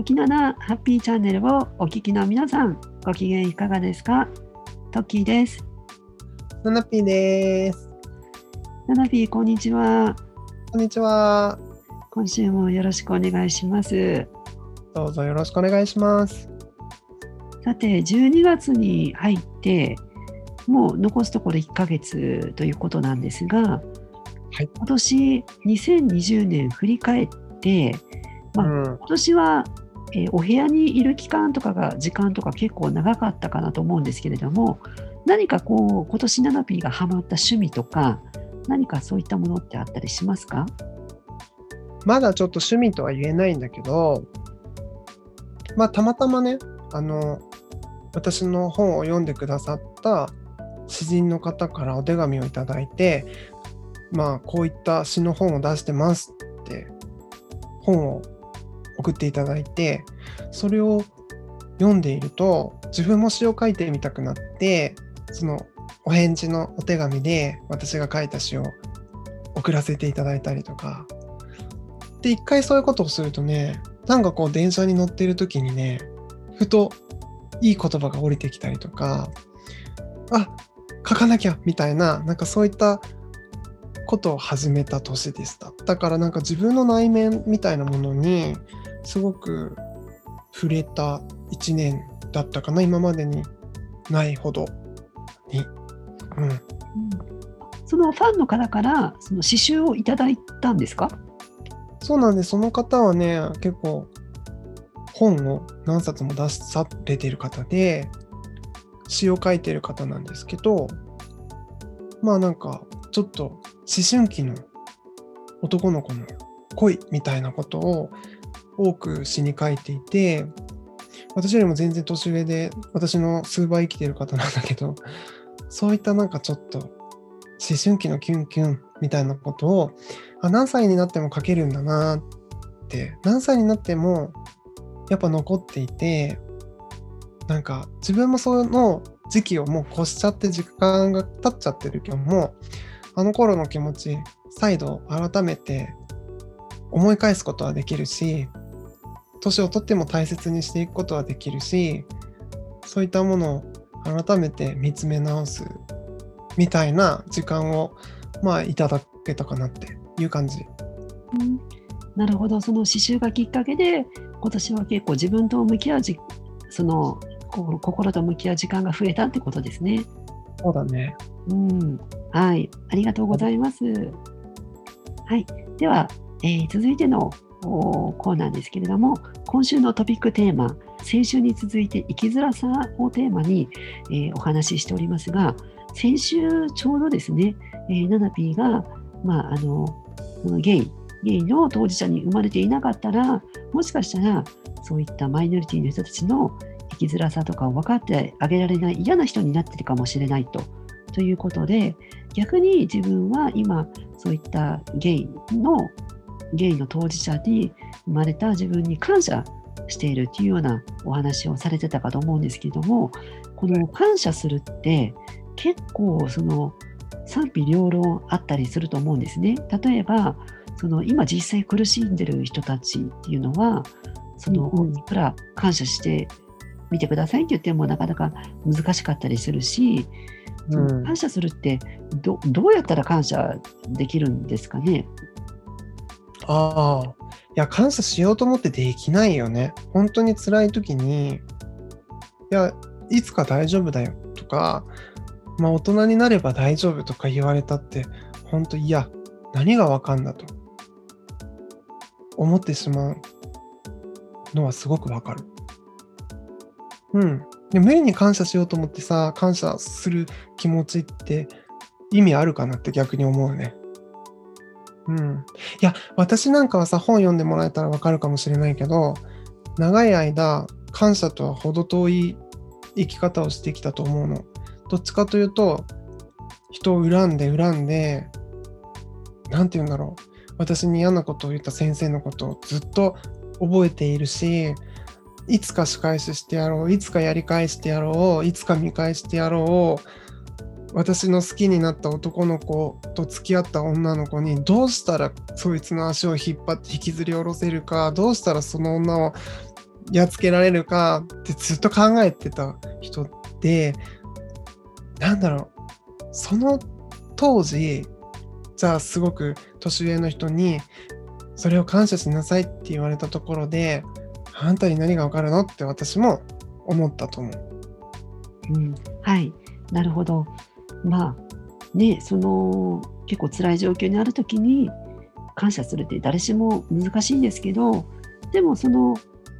トキナナハッピーチャンネルをお聞きの皆さん、ご機嫌いかがですか？トッキーです。ナナピーです。ナナピー、こんにちは。こんにちは。今週もよろしくお願いします。どうぞよろしくお願いします。さて、12月に入って、もう残すところ1ヶ月ということなんですが、はい今年2020年振り返って、まあうん、今年は、えーお部屋にいる期間とかが時間とか結構長かったかなと思うんですけれども何かこう今年ナナピーがハマった趣味とか何かそういったものってあったりしますか？まだちょっと趣味とは言えないんだけど、まあたまたまね、あの、私の本を読んでくださった詩人の方からお手紙をいただいて、まあこういった詩の本を出してますって本を送っていただいて、それを読んでいると自分も詩を書いてみたくなって、そのお返事のお手紙で私が書いた詩を送らせていただいたりとか、で、一回そういうことをするとね、なんかこう電車に乗っている時にね、ふといい言葉が降りてきたりとか、あ、書かなきゃみたいな、なんかそういったことを始めた年でした。だからなんか自分の内面みたいなものにすごく触れた一年だったかな、今までにないほどに。うん。そのファンの方からその刺繍をいただいたんですか？そうなんです。その方はね、結構本を何冊も出されている方で、詩を書いている方なんですけど、まあなんか、ちょっと思春期の男の子の恋みたいなことを多く詩に書いていて、私よりも全然年上で、私の数倍生きてる方なんだけど、そういったなんかちょっと思春期のキュンキュンみたいなことをあ何歳になっても書けるんだなって何歳になってもやっぱ残っていてなんか自分もその時期をもう越しちゃって時間が経っちゃってるけどもあの頃の気持ち再度改めて思い返すことはできるし年を取っても大切にしていくことはできるしそういったものを改めて見つめ直すみたいな時間をまあいただけたかなっていう感じ。うんなるほど、その刺繍がきっかけで、今年は結構自分と向き合うじ、その心心と向き合う時間が増えたってことですね。そうだね。うん、はい、ありがとうございます。はい、では、えー続いてのおコーナーですけれども、今週のトピックテーマ、先週に続いて生きづらさをテーマに、えーお話ししておりますが、先週ちょうどですね、えーナナピーが、まあ、あのゲイ、ゲイの当事者に生まれていなかったら、もしかしたらそういったマイノリティの人たちの生きづらさとかを分かってあげられない嫌な人になってるかもしれないと。ということで逆に自分は今そういったゲイのゲイの当事者に生まれた自分に感謝しているというようなお話をされてたかと思うんですけれどもこの感謝するって結構その賛否両論あったりすると思うんですね。例えばその今実際苦しんでる人たちっていうのはそのうんうんいくら感謝してみてくださいって言ってもなかなか難しかったりするし、その感謝するってどどうやったら感謝できるんですかね？ああ。いや、感謝しようと思ってできないよね。本当に辛い時に、いや、いつか大丈夫だよとか、まあ大人になれば大丈夫とか言われたって、本当いや、何がわかんだと思ってしまうのはすごくわかる。うん。で無理に感謝しようと思ってさ、感謝する気持ちって意味あるかなって逆に思うね。うん。いや、私なんかはさ、本読んでもらえたらわかるかもしれないけど、長い間、感謝とは程遠い生き方をしてきたと思うの。どっちかというと、人を恨んで恨んで、なんて言うんだろう。私に嫌なことを言った先生のことをずっと覚えているし、いつか仕返ししてやろう、いつかやり返してやろう、いつか見返してやろう、私の好きになった男の子と付き合った女の子にどうしたらそいつの足を引っ張って引きずり下ろせるかどうしたらその女をやっつけられるかってずっと考えてた人で、なんだろう、その当時、じゃあすごく年上の人に、それを感謝しなさいって言われたところで、あんたに何がわかるの？って私も思ったと思う。うん、はい、なるほど。まあね、その結構辛い状況にある時に感謝するって誰しも難しいんですけど、でもその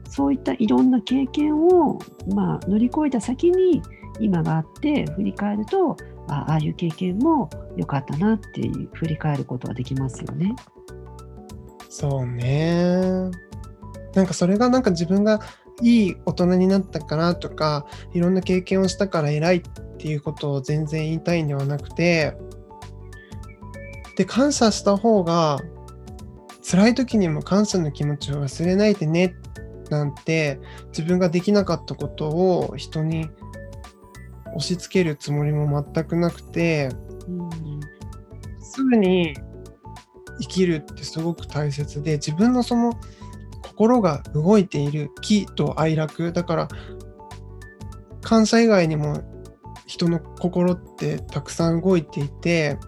そういったいろんな経験を、まあ、乗り越えた先に今があって振り返るとああいう経験も良かったなっていう振り返ることはできますよね。そうね。なんかそれがなんか自分がいい大人になったかなとかいろんな経験をしたから偉いっていうことを全然言いたいんではなくてで感謝した方が辛い時にも感謝の気持ちを忘れないでねなんて自分ができなかったことを人に押し付けるつもりも全くなくて、うん、すぐに生きるってすごく大切で自分のその心が動いている喜と哀楽だから感謝以外にも人の心ってたくさん動いていて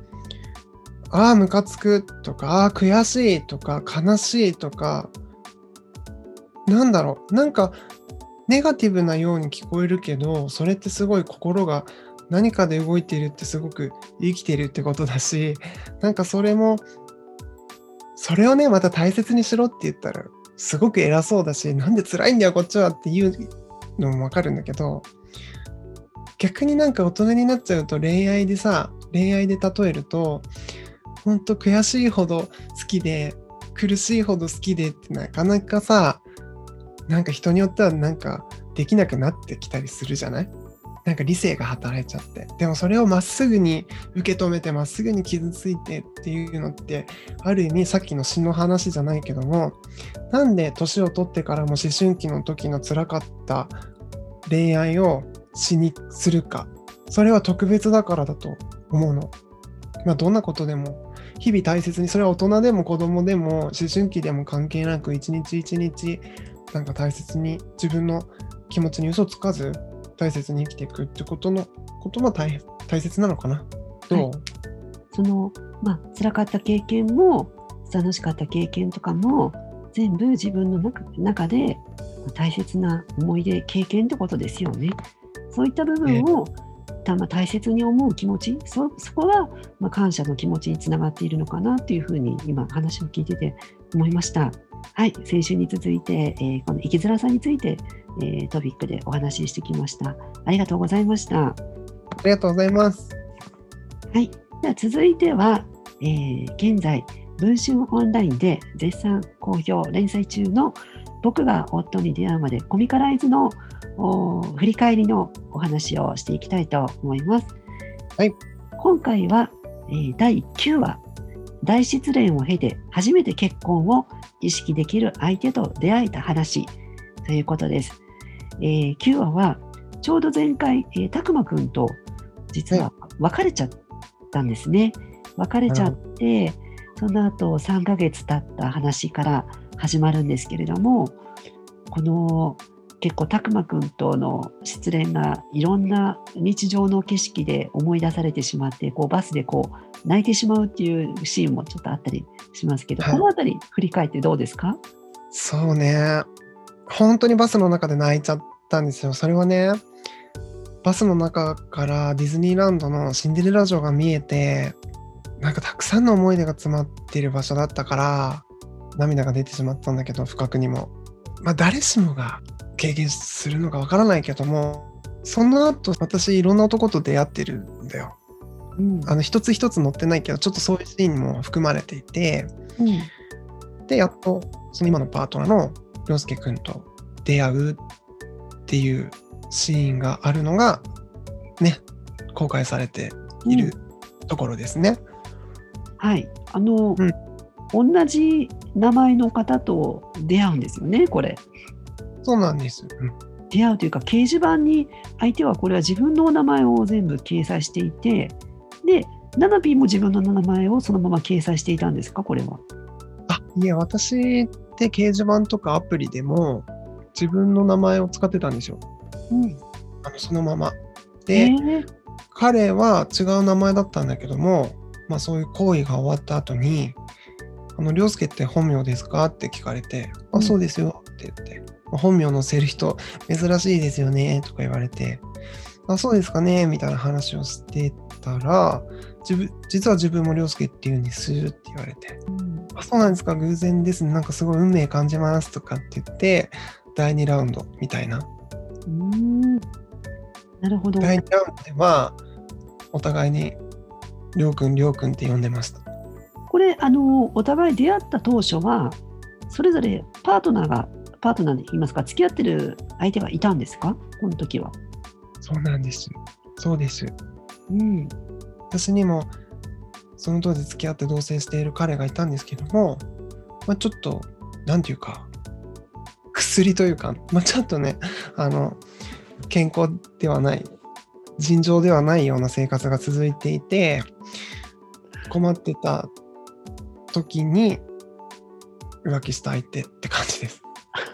ああムカつくとかああ悔しいとか悲しいとかなんだろう、なんかネガティブなように聞こえるけど、それってすごい心が何かで動いているってすごく生きてるってことだし、なんかそれも、それをね、また大切にしろって言ったら、すごく偉そうだし、なんで辛いんだよ、こっちはっていうのもわかるんだけど、逆になんか大人になっちゃうと恋愛でさ、恋愛で例えると、ほんと悔しいほど好きで、苦しいほど好きでってなかなかさ、なんか人によってはなんかできなくなってきたりするじゃない？なんか理性が働いちゃって。でもそれをまっすぐに受け止めてまっすぐに傷ついてっていうのって、ある意味さっきの詩の話じゃないけども、なんで年を取ってからも思春期の時の辛かった恋愛を詩にするか。それは特別だからだと思うの。まあどんなことでも日々大切に、それは大人でも子供でも思春期でも関係なく一日一日なんか大切に自分の気持ちに嘘つかず大切に生きていくってことのことも大大切なのかなどう、はい、そのまあ辛かった経験も楽しかった経験とかも全部自分の中中で大切な思い出経験ってことですよね。そういった部分を、たま大切に思う気持ちそそこは、まあ、感謝の気持ちにつながっているのかなというふうに今話を聞いてて思いました。はい、先週に続いて、えー、この生きづらさについて、えー、トピックでお話ししてきました。ありがとうございました。ありがとうございます。はい、では続いては、えー、現在、文春オンラインで絶賛好評連載中の僕が夫に出会うまでコミカライズの振り返りのお話をしていきたいと思います。はい、今回は、えー、第9話大失恋を経て初めて結婚を意識できる相手と出会えた話ということです。えー、9話はちょうど前回、えー、たくまくんと実は別れちゃったんですね。別れちゃって、その後3ヶ月経った話から始まるんですけれども、この結構たくまくんとの失恋がいろんな日常の景色で思い出されてしまってこうバスでこう泣いてしまうっていうシーンもちょっとあったりしますけど、はい、この辺り振り返ってどうですか？そうね。本当にバスの中で泣いちゃったんですよ。それはねバスの中からディズニーランドのシンデレラ城が見えてなんかたくさんの思い出が詰まっている場所だったから涙が出てしまったんだけど不覚にも。まあ誰しもが経験するのかわからないけどもその後私いろんな男と出会ってるんだよ。うん、あの一つ一つ載ってないけどちょっとそういうシーンも含まれていて、うん、でやっとその今のパートナーの涼介君と出会うっていうシーンがあるのがね公開されているところですね。うん、はい。あの、同じ名前の方と出会うんですよねこれ。そうなんです。うん、出会うというか、掲示板に相手はこれは自分のお名前を全部掲載していて、で、ナナピーも自分の名前をそのまま掲載していたんですか、これは。あいや、私って掲示板とかアプリでも、自分の名前を使ってたんですよ。うん。あのそのまま。えで、ー彼は違う名前だったんだけども、まあ、そういう行為が終わった後に「あの涼介って本名ですか?」って聞かれて「うん。あそうですよ」って言って「本名載せる人珍しいですよね」とか言われて「あそうですかね」みたいな話をしてたら自分実は自分も涼介って言うんですって言われてうん「あそうなんですか。偶然ですね。なんかすごい運命感じます」とかって言って第2ラウンドみたいな。うーん。なるほど。第2ラウンドではお互いに「りょうくんりょうくん」って呼んでました。これあのお互い出会った当初はそれぞれパートナーがパートナーで言いますか付き合ってる相手がいたんですか？この時は。そうなんです。そうです。うん。私にもその当時付き合って同棲している彼がいたんですけども、まあ、ちょっと、なんていうか、薬というか、まあ、ちょっとね、あの、健康ではない、尋常ではないような生活が続いていて、困ってた時に浮気した相手って感じです。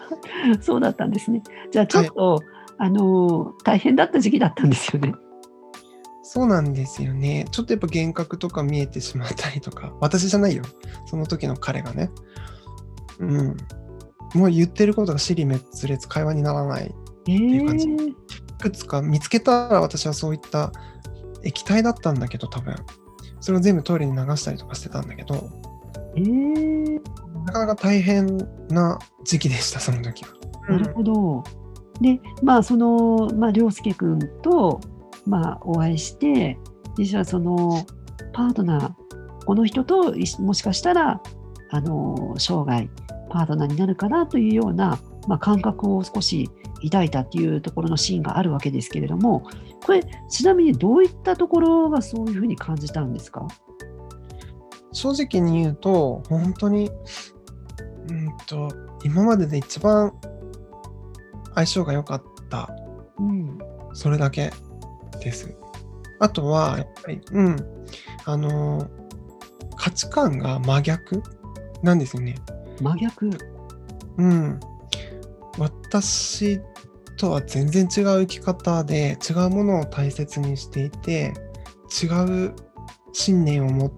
そうだったんですね。じゃあちょっと、あの大変だった時期だったんですよね。そうなんですよね。ちょっとやっぱ幻覚とか見えてしまったりとか、私じゃないよ。その時の彼がね。うん。もう言ってることが尻滅裂、会話にならない。えいう感じーいくつか見つけたら私はそういった液体だったんだけど、多分。それを全部トイレに流したりとかしてたんだけど、えーなかなか大変な時期でした、その時は。なるほど。で、まあ、その、まあ、涼介君と、まあ、お会いして、実はその、パートナー、この人ともしかしたら、あの、生涯、パートナーになるかなというような、まあ、感覚を少し抱いたっていうところのシーンがあるわけですけれども、これ、ちなみにどういったところがそういうふうに感じたんですか？正直に言うと、本当に、うんと、今までで一番相性が良かったうん。それだけです。あとは、やっぱり、うん、あのー価値観が真逆なんですよね。真逆。うん。私とは全然違う生き方で、違うものを大切にしていて、違う信念を持っ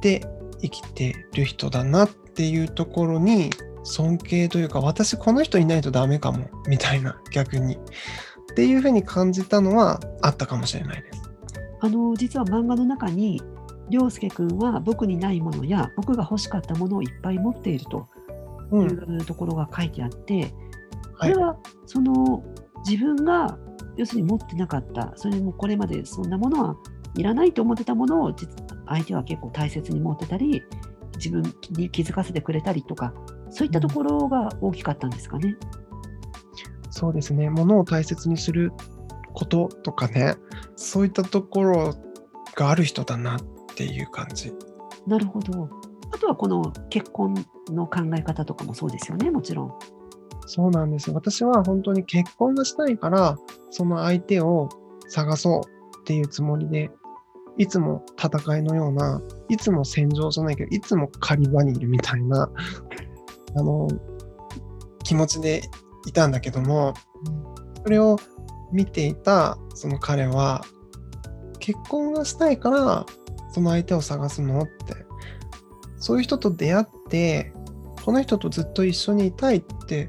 て生きてる人だなっていうところに、尊敬というか、私この人いないとダメかも、みたいな、逆に。っていうふうに感じたのはあったかもしれないです。あの実は漫画の中に涼介君は僕にないものや僕が欲しかったものをいっぱい持っているとう。いうんところが書いてあって、こはいれ。はその自分が要するに持ってなかったそれもこれまでそんなものはいらないと思ってたものを実相手は結構大切に持ってたり自分に気づかせてくれたりとかそういったところが大きかったんですかね。そうですね。ものを大切にすることとかね、そういったところがある人だなっていう感じ。なるほど。あとはこの結婚の考え方とかもそうですよねもちろん。そうなんですよ。私は本当に結婚がしたいから、その相手を探そうっていうつもりで、いつも戦いのような、いつも戦場じゃないけど、いつも狩り場にいるみたいな、あの、気持ちでいたんだけども、それを見ていたその彼は、結婚がしたいから、その相手を探すのって、そういう人と出会って、この人とずっと一緒にいたいって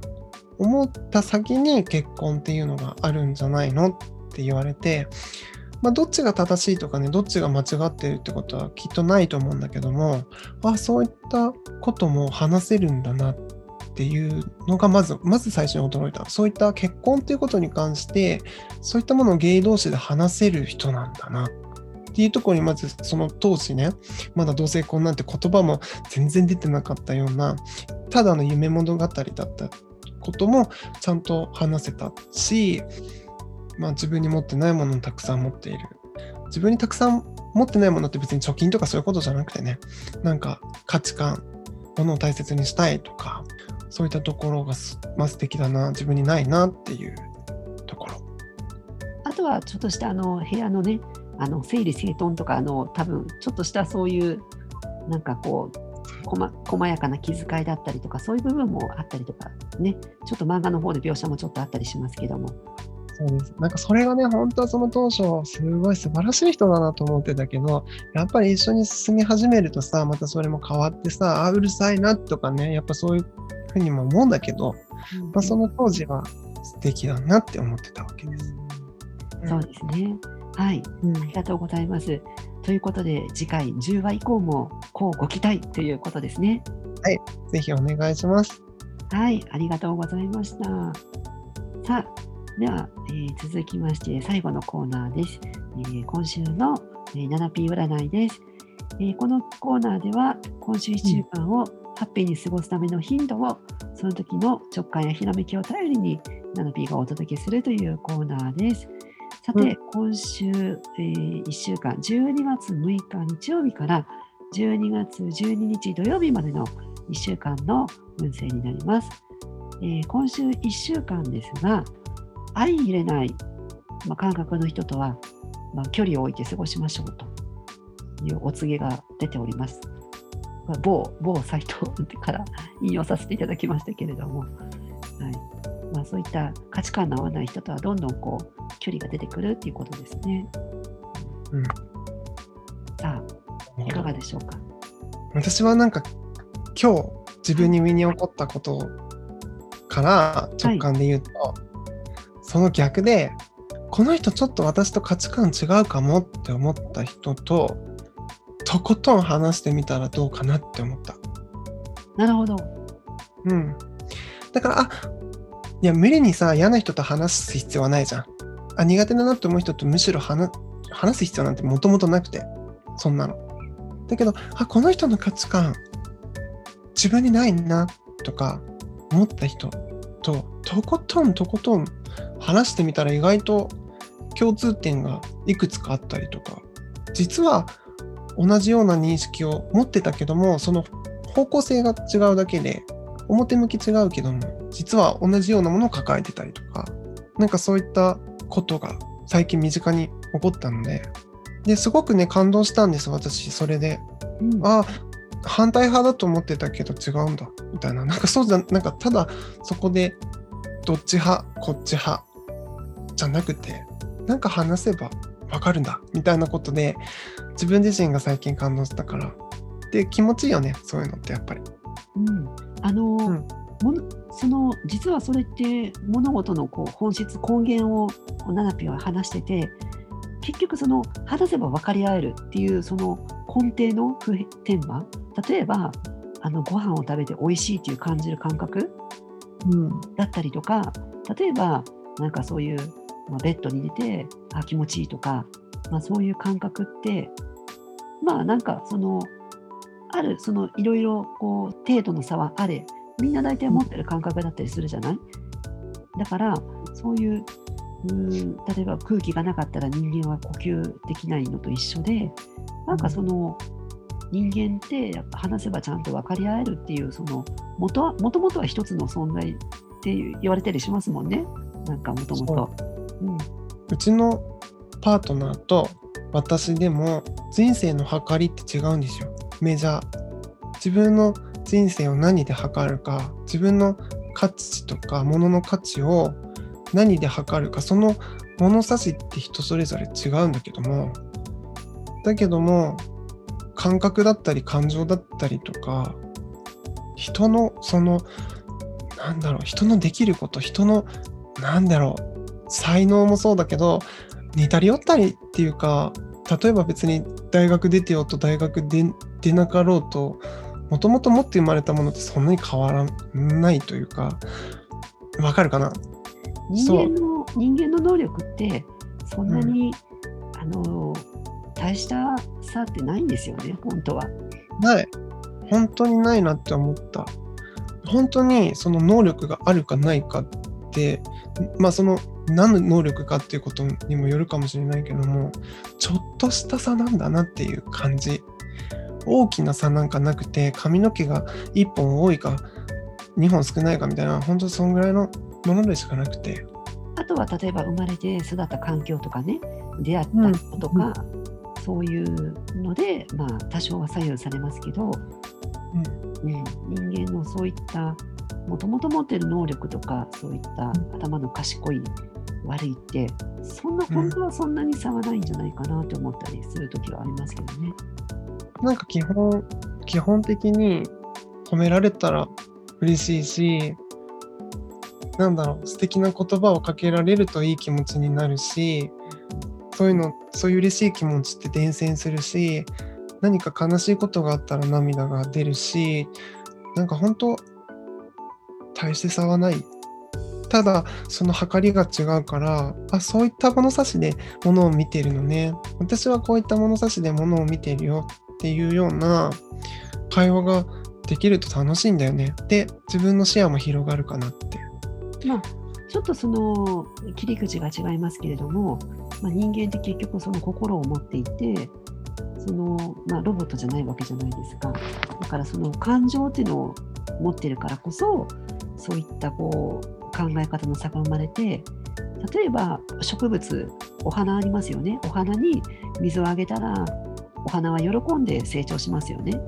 思った先に結婚っていうのがあるんじゃないのって言われて、まあ、どっちが正しいとかね、どっちが間違ってるってことはきっとないと思うんだけども、あ、そういったことも話せるんだなっていうのがまず、まず最初に驚いた。そういった結婚っていうことに関して、そういったものをゲイ同士で話せる人なんだなっていうところにまずその当時ね、まだ同性婚なんて言葉も全然出てなかったような、ただの夢物語だったこともちゃんと話せたし、まあ、自分に持ってないものをたくさん持っている。自分にたくさん持ってないものって別に貯金とかそういうことじゃなくてね、なんか価値観、ものを大切にしたいとか、そういったところがすまあ素敵だな、自分にないなっていうところ。あとはちょっとしたあの部屋のねあの整理整頓とかあの多分ちょっとしたそういうなんかこう細細やかな気遣いだったりとかそういう部分もあったりとかねちょっと漫画の方で描写もちょっとあったりしますけどもそうです。なんかそれがね、本当はその当初、すごい素晴らしい人だなと思ってたけど、やっぱり一緒に進み始めるとさ、またそれも変わってさ、あ、うるさいなとかね、やっぱそういうふうにも思うんだけど、まあ、その当時は素敵だなって思ってたわけです。そうですね。はい、うんありがとうございます。ということで、次回10話以降もこうご期待ということですね。ぜひお願いします。はい、ありがとうございました。さあ、では、えー続きまして最後のコーナーです。えー今週の、えー 7P 占いです、えーこのコーナーでは今週1週間をハッピーに過ごすための頻度をその時の直感やひらめきを頼りに 7P がお届けするというコーナーです。さて、うん今週、え1週間、12月6日日曜日から12月12日土曜日までの1週間の運勢になります。えー今週1週間ですが、相入れない、まあ、感覚の人とは、まあ、距離を置いて過ごしましょうというお告げが出ております。まあ某某サイトから 引用させていただきましたけれども、はいまあ、そういった価値観の合わない人とはどんどんこう距離が出てくるっていうことですね。うんさあ、いかがでしょうか？私はなんか今日自分に身に起こったことから直感で言うと、その逆でこの人ちょっと私と価値観違うかもって思った人ととことん話してみたらどうかなって思った。なるほど。うん。だから、あいや、無理にさ、嫌な人と話す必要はないじゃん。あ、苦手だなって思う人とむしろ話話す必要なんてもともとなくて、そんなの。だけど、あ、この人の価値観、自分にないな、とか思った人と、とことんとことん話してみたら意外と共通点がいくつかあったりとか、実は同じような認識を持ってたけども、その方向性が違うだけで、表向き違うけども実は同じようなものを抱えてたりとかなんかそういったことが最近身近に起こったのでですごくね感動したんです私それで。うん。あ反対派だと思ってたけど違うんだ。みたいな。なんかそうじゃなんかただそこでどっち派こっち派じゃなくてなんか話せばわかるんだ。みたいなことで自分自身が最近感動したから。で気持ちいいよね。そういうのってやっぱり。うん、あの、ん。ものその実はそれって物事のこう本質根源をナナピは話してて結局その話せば分かり合えるっていうその根底の普天間例えばあのご飯を食べて美味しいっていう感じる感覚？うん。だったりとか例えばなんかそういう、まあ、ベッドに寝てあ気持ちいいとか、まあ、そういう感覚ってまあなんかそのあるそのいろいろこう程度の差はあれみんな大体持ってる感覚だったりするじゃない？だからそういううーん例えば空気がなかったら人間は呼吸できないのと一緒でなんかその人間ってやっぱ話せばちゃんと分かり合えるっていうその元はもともとは一つの存在って言われたりしますもんねなんかもともと。うちのパートナーと私でも人生の計りって違うんですよ。メジャー。自分の人生を何で測るか、自分の価値とか物の価値を何で測るか、その物差しって人それぞれ違うんだけども、だけども、感覚だったり感情だったりとか、人のその、なんだろう、人のできること、人の、なんだろう、才能もそうだけど似たり寄ったりっていうか例えば別に大学出てようと大学で出なかろうともともと持って生まれたものってそんなに変わらないというかわかるかな？人間の人間の能力ってそんなに、あの大した差ってないんですよね本当は。ない。本当にないなって思った。本当にその能力があるかないかってまあその何の能力かっていうことにもよるかもしれないけどもちょっとした差なんだなっていう感じ。大きな差なんかなくて髪の毛が1本多いか2本少ないかみたいな本当そんぐらいのものでしかなくて。あとは例えば生まれて育った環境とかね出会った人とか、そういうので、まあ、多少は左右されますけどね、人間のそういったもともと持ってる能力とかそういった頭の賢い悪いってそんな本当はそんなに差はないんじゃないかなと思ったりする時はありますけどね。なんか基本基本的に褒められたら嬉しいしなんだろう素敵な言葉をかけられるといい気持ちになるしそういうのそういう嬉しい気持ちって伝染するし何か悲しいことがあったら涙が出るしなんか本当大して差はない。ただその計りが違うからあそういった物差しで物を見てるのね。私はこういった物差しで物を見てるよっていうような会話ができると楽しいんだよね。で自分の視野も広がるかなって。まあちょっとその切り口が違いますけれども、まあ、人間って結局その心を持っていてその、まあ、ロボットじゃないわけじゃないですか。だからその感情っていうのを持ってるからこそそういったこう考え方の差が生まれて例えば植物お花ありますよね。お花に水をあげたらお花は喜んで成長しますよね。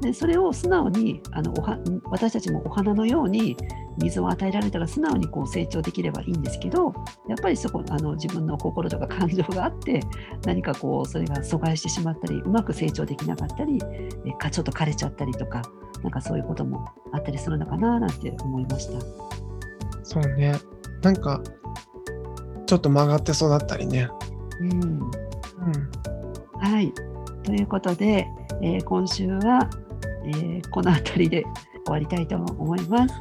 でそれを素直にあのおは私たちもお花のように水を与えられたら素直にこう成長できればいいんですけどやっぱりそこあの自分の心とか感情があって何かこうそれが阻害してしまったりうまく成長できなかったりえかちょっと枯れちゃったりとかなんかそういうこともあったりするのかななんて思いました。そうねなんかちょっと曲がって育ったりね。うん、うん、はいということで、えー、今週は、えー、この辺りで終わりたいと思います。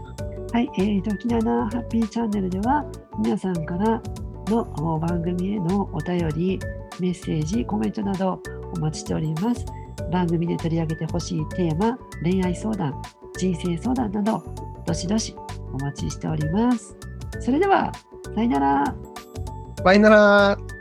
はい、えーと、きななハッピーチャンネルでは皆さんからの番組へのお便り、メッセージ、コメントなどお待ちしております。番組で取り上げてほしいテーマ、恋愛相談、人生相談など、どしどしお待ちしております。それでは、さよなら。バイなら。